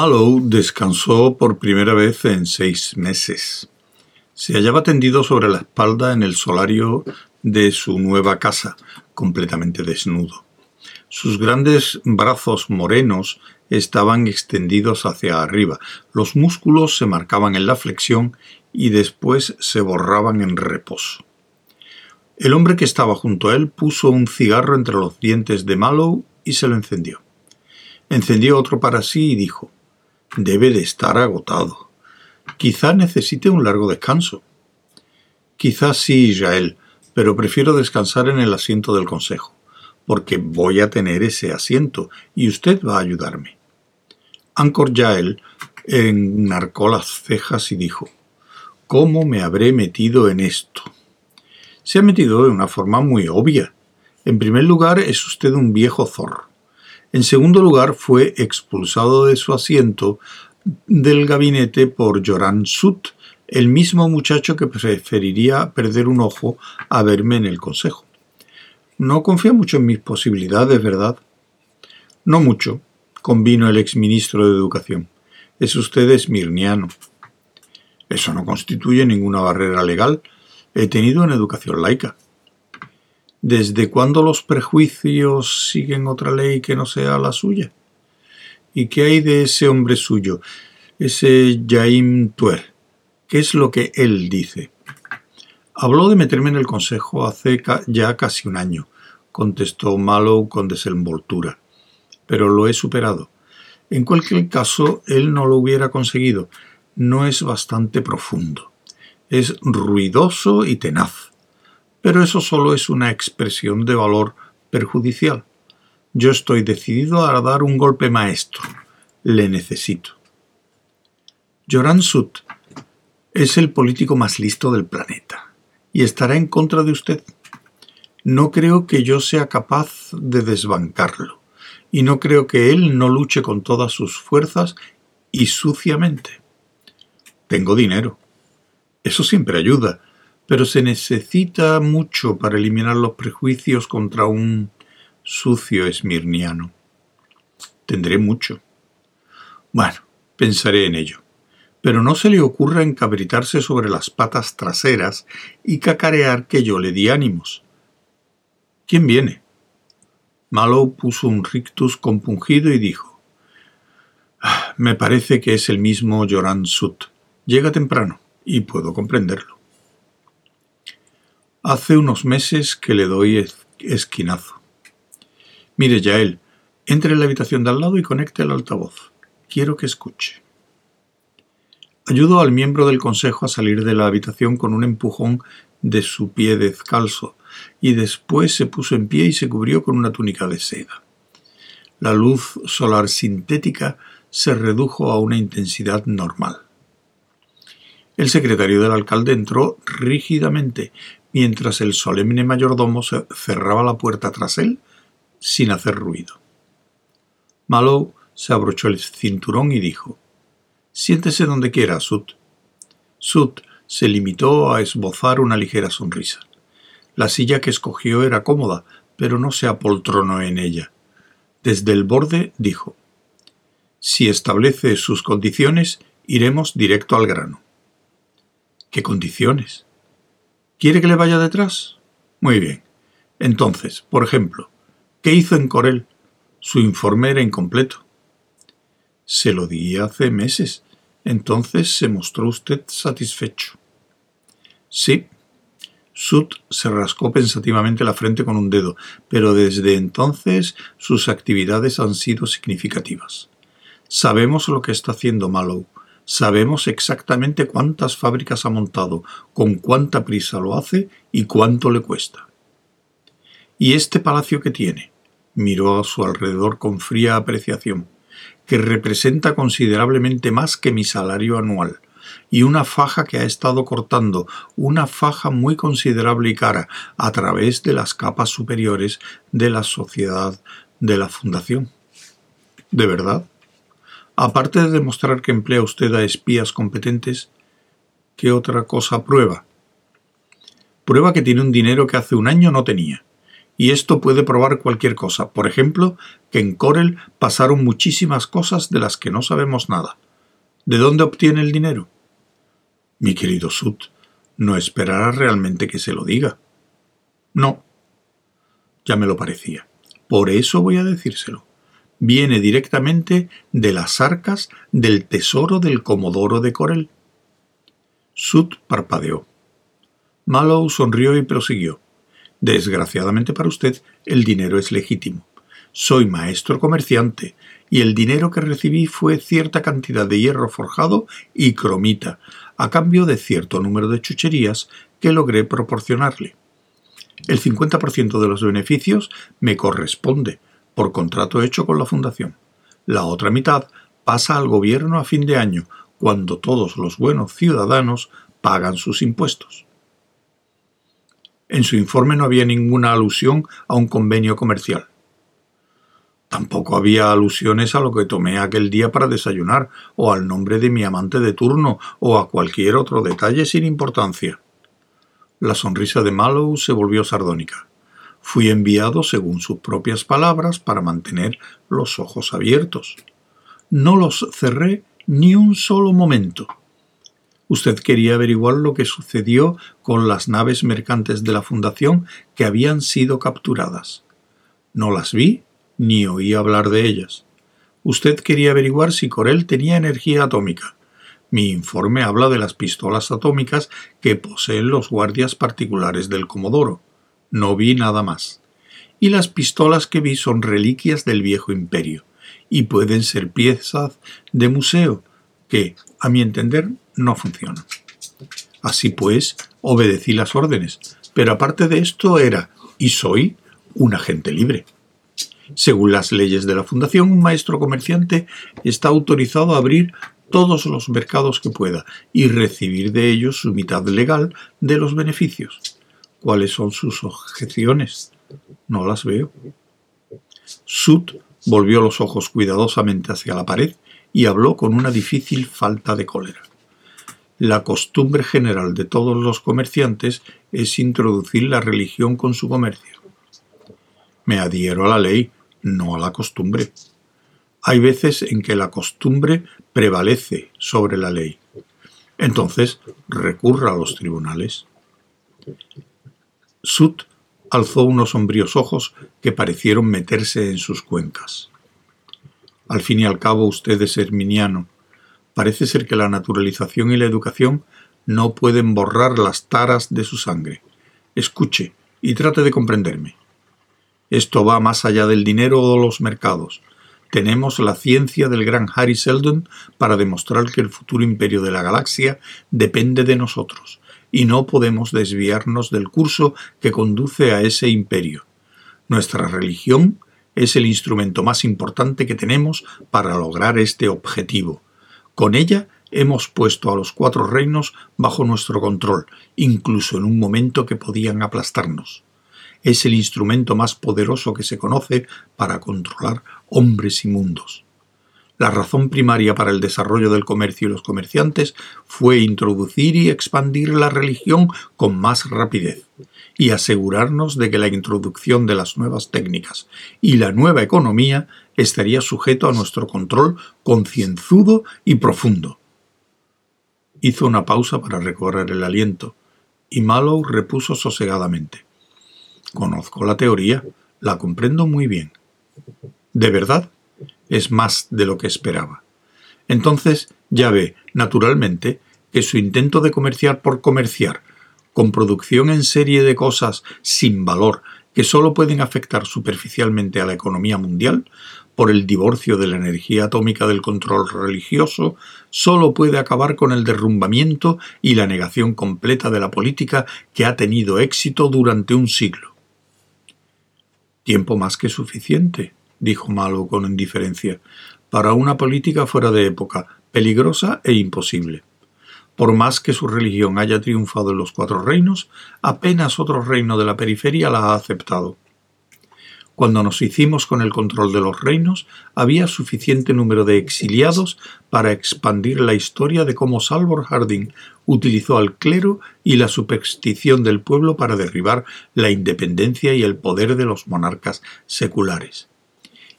Mallow descansó por primera vez en seis meses. Se hallaba tendido sobre la espalda en el solario de su nueva casa, completamente desnudo. Sus grandes brazos morenos estaban extendidos hacia arriba, los músculos se marcaban en la flexión y después se borraban en reposo. El hombre que estaba junto a él puso un cigarro entre los dientes de Mallow y se lo encendió. Encendió otro para sí y dijo Debe de estar agotado. Quizá necesite un largo descanso. Quizá sí, Israel, pero prefiero descansar en el asiento del Consejo, porque voy a tener ese asiento y usted va a ayudarme. Ancor Yael enarcó las cejas y dijo ¿Cómo me habré metido en esto? Se ha metido de una forma muy obvia. En primer lugar, es usted un viejo zorro. En segundo lugar, fue expulsado de su asiento del gabinete por Joran Sut, el mismo muchacho que preferiría perder un ojo a verme en el consejo. No confía mucho en mis posibilidades, ¿verdad? No mucho, convino el exministro de Educación. Es usted esmirniano. Eso no constituye ninguna barrera legal. He tenido una educación laica. ¿Desde cuándo los prejuicios siguen otra ley que no sea la suya? ¿Y qué hay de ese hombre suyo, ese Jaim Tuer? ¿Qué es lo que él dice? Habló de meterme en el consejo hace ya casi un año, contestó Mallow con desenvoltura. Pero lo he superado. En cualquier caso, él no lo hubiera conseguido. No es bastante profundo. Es ruidoso y tenaz pero eso solo es una expresión de valor perjudicial. Yo estoy decidido a dar un golpe maestro. Le necesito. Joran Sut es el político más listo del planeta y estará en contra de usted. No creo que yo sea capaz de desbancarlo y no creo que él no luche con todas sus fuerzas y suciamente. Tengo dinero. Eso siempre ayuda, pero se necesita mucho para eliminar los prejuicios contra un sucio esmirniano. Tendré mucho. Bueno, pensaré en ello. Pero no se le ocurra encabritarse sobre las patas traseras y cacarear que yo le di ánimos. ¿Quién viene? Mallow puso un rictus compungido y dijo ah, Me parece que es el mismo Joran Sut. Llega temprano, y puedo comprenderlo. Hace unos meses que le doy esquinazo. Mire, Yael, entre en la habitación de al lado y conecte el altavoz. Quiero que escuche. Ayudó al miembro del consejo a salir de la habitación con un empujón de su pie descalzo, y después se puso en pie y se cubrió con una túnica de seda. La luz solar sintética se redujo a una intensidad normal. El secretario del alcalde entró rígidamente, mientras el solemne mayordomo cerraba la puerta tras él sin hacer ruido. Mallow se abrochó el cinturón y dijo Siéntese donde quiera, Sut. Sut se limitó a esbozar una ligera sonrisa. La silla que escogió era cómoda, pero no se apoltronó en ella. Desde el borde dijo Si establece sus condiciones, iremos directo al grano. ¿Qué condiciones? ¿Quiere que le vaya detrás? Muy bien. Entonces, por ejemplo, ¿qué hizo en Corel? Su informe era incompleto. Se lo di hace meses. Entonces se mostró usted satisfecho. Sí. Sut se rascó pensativamente la frente con un dedo, pero desde entonces sus actividades han sido significativas. Sabemos lo que está haciendo Mallow, Sabemos exactamente cuántas fábricas ha montado, con cuánta prisa lo hace y cuánto le cuesta. ¿Y este palacio que tiene? Miró a su alrededor con fría apreciación, que representa considerablemente más que mi salario anual, y una faja que ha estado cortando, una faja muy considerable y cara, a través de las capas superiores de la sociedad de la Fundación. ¿De verdad? Aparte de demostrar que emplea usted a espías competentes, ¿qué otra cosa prueba? Prueba que tiene un dinero que hace un año no tenía, y esto puede probar cualquier cosa. Por ejemplo, que en Corel pasaron muchísimas cosas de las que no sabemos nada. ¿De dónde obtiene el dinero? Mi querido Sut, no esperará realmente que se lo diga. No. Ya me lo parecía. Por eso voy a decírselo. Viene directamente de las arcas del tesoro del Comodoro de Corel. Sut parpadeó. Mallow sonrió y prosiguió. Desgraciadamente para usted, el dinero es legítimo. Soy maestro comerciante, y el dinero que recibí fue cierta cantidad de hierro forjado y cromita, a cambio de cierto número de chucherías que logré proporcionarle. El 50% de los beneficios me corresponde, por contrato hecho con la Fundación. La otra mitad pasa al gobierno a fin de año, cuando todos los buenos ciudadanos pagan sus impuestos. En su informe no había ninguna alusión a un convenio comercial. Tampoco había alusiones a lo que tomé aquel día para desayunar, o al nombre de mi amante de turno, o a cualquier otro detalle sin importancia. La sonrisa de Mallow se volvió sardónica. Fui enviado, según sus propias palabras, para mantener los ojos abiertos. No los cerré ni un solo momento. Usted quería averiguar lo que sucedió con las naves mercantes de la Fundación que habían sido capturadas. No las vi ni oí hablar de ellas. Usted quería averiguar si Corel tenía energía atómica. Mi informe habla de las pistolas atómicas que poseen los guardias particulares del Comodoro. No vi nada más. Y las pistolas que vi son reliquias del viejo imperio, y pueden ser piezas de museo, que, a mi entender, no funcionan. Así pues, obedecí las órdenes, pero aparte de esto era, y soy, un agente libre. Según las leyes de la Fundación, un maestro comerciante está autorizado a abrir todos los mercados que pueda y recibir de ellos su mitad legal de los beneficios. ¿Cuáles son sus objeciones? No las veo. Sut volvió los ojos cuidadosamente hacia la pared y habló con una difícil falta de cólera. La costumbre general de todos los comerciantes es introducir la religión con su comercio. Me adhiero a la ley, no a la costumbre. Hay veces en que la costumbre prevalece sobre la ley. Entonces recurra a los tribunales. Sut alzó unos sombríos ojos que parecieron meterse en sus cuencas. Al fin y al cabo usted es herminiano. Parece ser que la naturalización y la educación no pueden borrar las taras de su sangre. Escuche y trate de comprenderme. Esto va más allá del dinero o de los mercados. Tenemos la ciencia del gran Harry Seldon para demostrar que el futuro imperio de la galaxia depende de nosotros, y no podemos desviarnos del curso que conduce a ese imperio. Nuestra religión es el instrumento más importante que tenemos para lograr este objetivo. Con ella hemos puesto a los cuatro reinos bajo nuestro control, incluso en un momento que podían aplastarnos es el instrumento más poderoso que se conoce para controlar hombres y mundos. La razón primaria para el desarrollo del comercio y los comerciantes fue introducir y expandir la religión con más rapidez y asegurarnos de que la introducción de las nuevas técnicas y la nueva economía estaría sujeto a nuestro control concienzudo y profundo. Hizo una pausa para recorrer el aliento, y Mallow repuso sosegadamente. Conozco la teoría, la comprendo muy bien. ¿De verdad? Es más de lo que esperaba. Entonces ya ve, naturalmente, que su intento de comerciar por comerciar, con producción en serie de cosas sin valor que sólo pueden afectar superficialmente a la economía mundial, por el divorcio de la energía atómica del control religioso, sólo puede acabar con el derrumbamiento y la negación completa de la política que ha tenido éxito durante un siglo. Tiempo más que suficiente, dijo Malo con indiferencia, para una política fuera de época, peligrosa e imposible. Por más que su religión haya triunfado en los cuatro reinos, apenas otro reino de la periferia la ha aceptado. Cuando nos hicimos con el control de los reinos, había suficiente número de exiliados para expandir la historia de cómo Salvor Harding utilizó al clero y la superstición del pueblo para derribar la independencia y el poder de los monarcas seculares.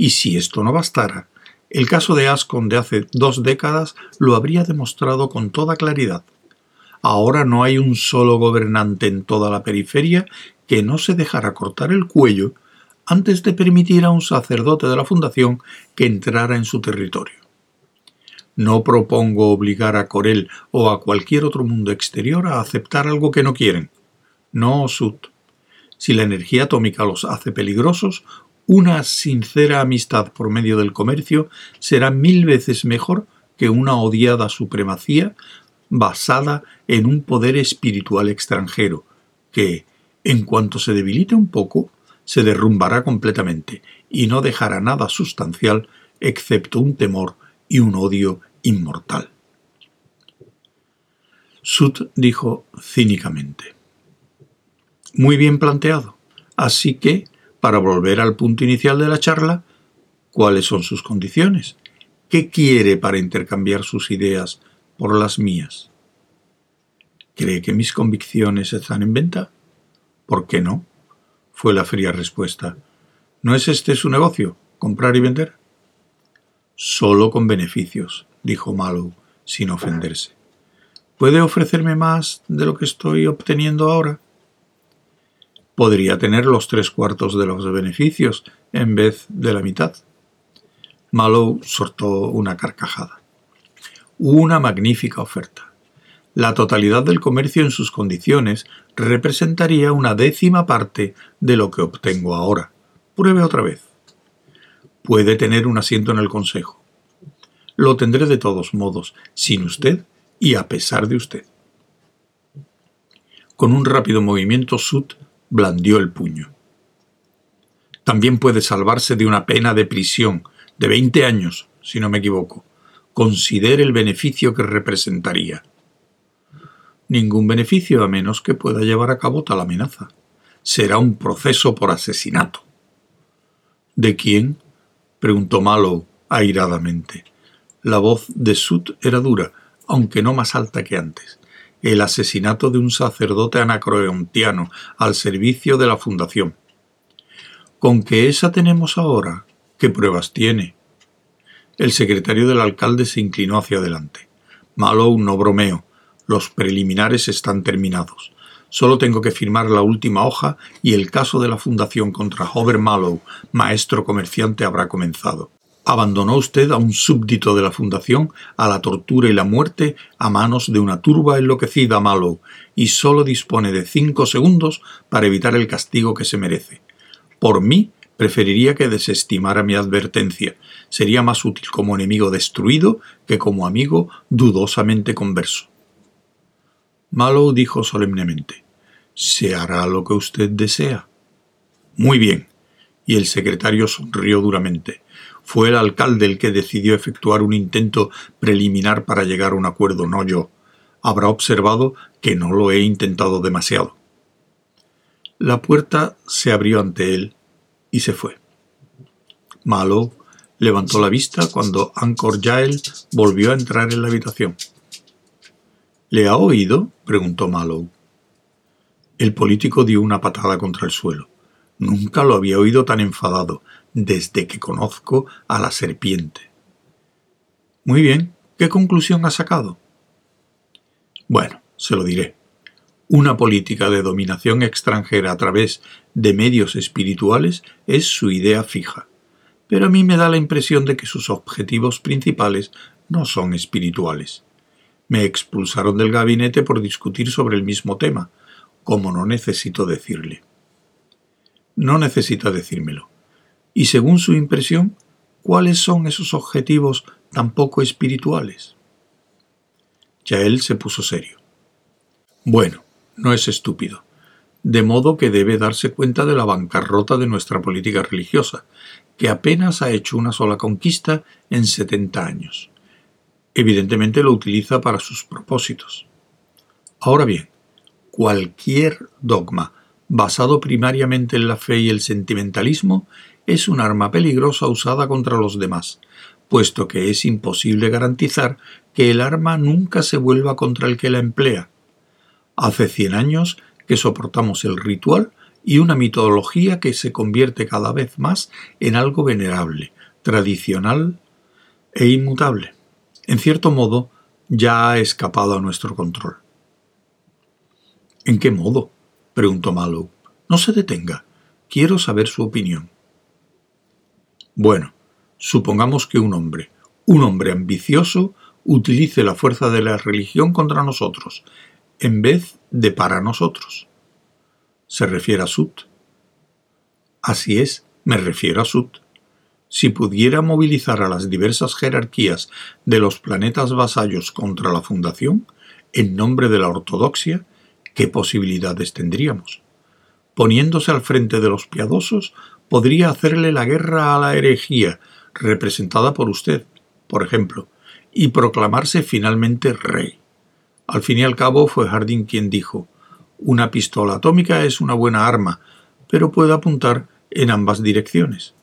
Y si esto no bastara, el caso de Ascon de hace dos décadas lo habría demostrado con toda claridad. Ahora no hay un solo gobernante en toda la periferia que no se dejara cortar el cuello antes de permitir a un sacerdote de la Fundación que entrara en su territorio. No propongo obligar a Corel o a cualquier otro mundo exterior a aceptar algo que no quieren. No, Sut. Si la energía atómica los hace peligrosos, una sincera amistad por medio del comercio será mil veces mejor que una odiada supremacía basada en un poder espiritual extranjero, que, en cuanto se debilite un poco, se derrumbará completamente y no dejará nada sustancial excepto un temor y un odio inmortal. Sut dijo cínicamente. Muy bien planteado. Así que para volver al punto inicial de la charla, ¿cuáles son sus condiciones? ¿Qué quiere para intercambiar sus ideas por las mías? ¿Cree que mis convicciones están en venta? ¿Por qué no? fue la fría respuesta. ¿No es este su negocio, comprar y vender? Solo con beneficios, dijo Mallow, sin ofenderse. ¿Puede ofrecerme más de lo que estoy obteniendo ahora? Podría tener los tres cuartos de los beneficios en vez de la mitad. Mallow soltó una carcajada. Una magnífica oferta. La totalidad del comercio en sus condiciones representaría una décima parte de lo que obtengo ahora. Pruebe otra vez. Puede tener un asiento en el Consejo. Lo tendré de todos modos, sin usted y a pesar de usted. Con un rápido movimiento, Sut blandió el puño. También puede salvarse de una pena de prisión de veinte años, si no me equivoco. Considere el beneficio que representaría. Ningún beneficio a menos que pueda llevar a cabo tal amenaza. Será un proceso por asesinato. ¿De quién? preguntó Mallow airadamente. La voz de Sut era dura, aunque no más alta que antes el asesinato de un sacerdote anacroontiano al servicio de la fundación. ¿Con qué esa tenemos ahora? ¿Qué pruebas tiene? El secretario del alcalde se inclinó hacia adelante. Mallow no bromeo. Los preliminares están terminados. Solo tengo que firmar la última hoja y el caso de la fundación contra Hover Mallow, maestro comerciante, habrá comenzado. Abandonó usted a un súbdito de la Fundación a la tortura y la muerte a manos de una turba enloquecida Mallow, y solo dispone de cinco segundos para evitar el castigo que se merece. Por mí, preferiría que desestimara mi advertencia. Sería más útil como enemigo destruido que como amigo dudosamente converso. Mallow dijo solemnemente, Se hará lo que usted desea. Muy bien. Y el secretario sonrió duramente. Fue el alcalde el que decidió efectuar un intento preliminar para llegar a un acuerdo, no yo. Habrá observado que no lo he intentado demasiado. La puerta se abrió ante él y se fue. Malo levantó la vista cuando Anchor Jael volvió a entrar en la habitación. ¿Le ha oído? preguntó Mallow. El político dio una patada contra el suelo. Nunca lo había oído tan enfadado, desde que conozco a la serpiente. Muy bien, ¿qué conclusión ha sacado? Bueno, se lo diré. Una política de dominación extranjera a través de medios espirituales es su idea fija, pero a mí me da la impresión de que sus objetivos principales no son espirituales. Me expulsaron del gabinete por discutir sobre el mismo tema, como no necesito decirle. No necesita decírmelo y según su impresión, ¿cuáles son esos objetivos tan poco espirituales? Ya él se puso serio. Bueno, no es estúpido, de modo que debe darse cuenta de la bancarrota de nuestra política religiosa, que apenas ha hecho una sola conquista en setenta años. Evidentemente lo utiliza para sus propósitos. Ahora bien, cualquier dogma basado primariamente en la fe y el sentimentalismo, es un arma peligrosa usada contra los demás, puesto que es imposible garantizar que el arma nunca se vuelva contra el que la emplea. Hace cien años que soportamos el ritual y una mitología que se convierte cada vez más en algo venerable, tradicional e inmutable. En cierto modo, ya ha escapado a nuestro control. ¿En qué modo? Preguntó Mallow. No se detenga. Quiero saber su opinión. Bueno, supongamos que un hombre, un hombre ambicioso, utilice la fuerza de la religión contra nosotros, en vez de para nosotros. ¿Se refiere a Sut? Así es, me refiero a Sut. Si pudiera movilizar a las diversas jerarquías de los planetas vasallos contra la Fundación, en nombre de la ortodoxia, ¿qué posibilidades tendríamos? Poniéndose al frente de los piadosos, podría hacerle la guerra a la herejía, representada por usted, por ejemplo, y proclamarse finalmente rey. Al fin y al cabo fue Harding quien dijo, una pistola atómica es una buena arma, pero puede apuntar en ambas direcciones.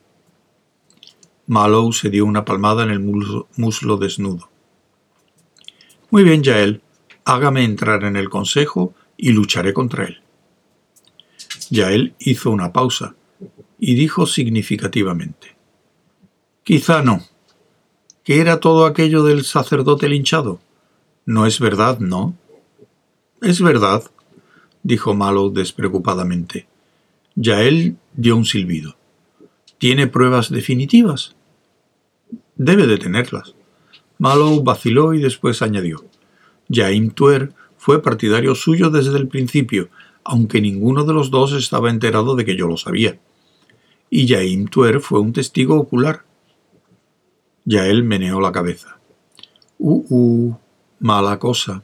Mallow se dio una palmada en el muslo, desnudo. Muy bien, Yael, hágame entrar en el consejo y lucharé contra él. Yael hizo una pausa y dijo significativamente: Quizá no. ¿Qué era todo aquello del sacerdote linchado? No es verdad, ¿no? Es verdad, dijo Mallow despreocupadamente. Yael dio un silbido. ¿Tiene pruebas definitivas? Debe de tenerlas. Mallow vaciló y después añadió. Jaime Tuer fue partidario suyo desde el principio, aunque ninguno de los dos estaba enterado de que yo lo sabía. Y Jaime Tuer fue un testigo ocular. Yael meneó la cabeza. Uh, uh, mala cosa.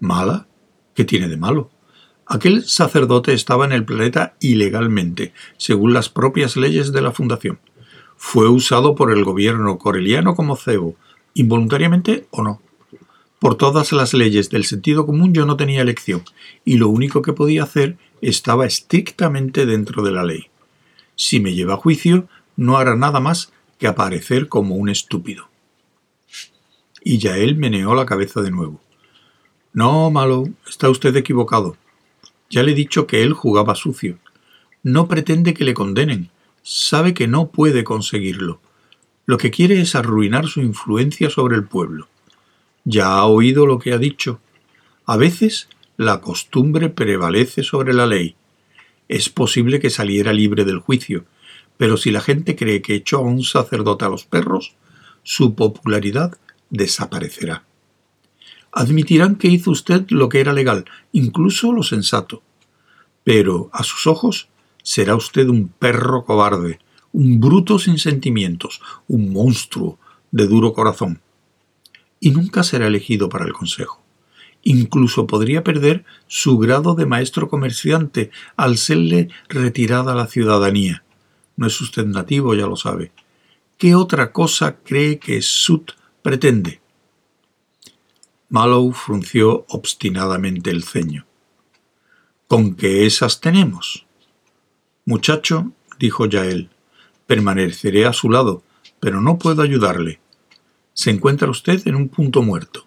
¿Mala? ¿Qué tiene de malo? Aquel sacerdote estaba en el planeta ilegalmente, según las propias leyes de la Fundación fue usado por el gobierno coreliano como cebo, involuntariamente o no. Por todas las leyes del sentido común yo no tenía elección, y lo único que podía hacer estaba estrictamente dentro de la ley. Si me lleva a juicio, no hará nada más que aparecer como un estúpido. Y ya él meneó la cabeza de nuevo. No, malo, está usted equivocado. Ya le he dicho que él jugaba sucio. No pretende que le condenen, sabe que no puede conseguirlo. Lo que quiere es arruinar su influencia sobre el pueblo. Ya ha oído lo que ha dicho. A veces la costumbre prevalece sobre la ley. Es posible que saliera libre del juicio, pero si la gente cree que echó a un sacerdote a los perros, su popularidad desaparecerá. Admitirán que hizo usted lo que era legal, incluso lo sensato. Pero, a sus ojos, será usted un perro cobarde, un bruto sin sentimientos, un monstruo de duro corazón. Y nunca será elegido para el Consejo. Incluso podría perder su grado de maestro comerciante al serle retirada la ciudadanía. No es usted nativo, ya lo sabe. ¿Qué otra cosa cree que Sut pretende? Mallow frunció obstinadamente el ceño. ¿Con qué esas tenemos? Muchacho, dijo Yael, permaneceré a su lado, pero no puedo ayudarle. Se encuentra usted en un punto muerto.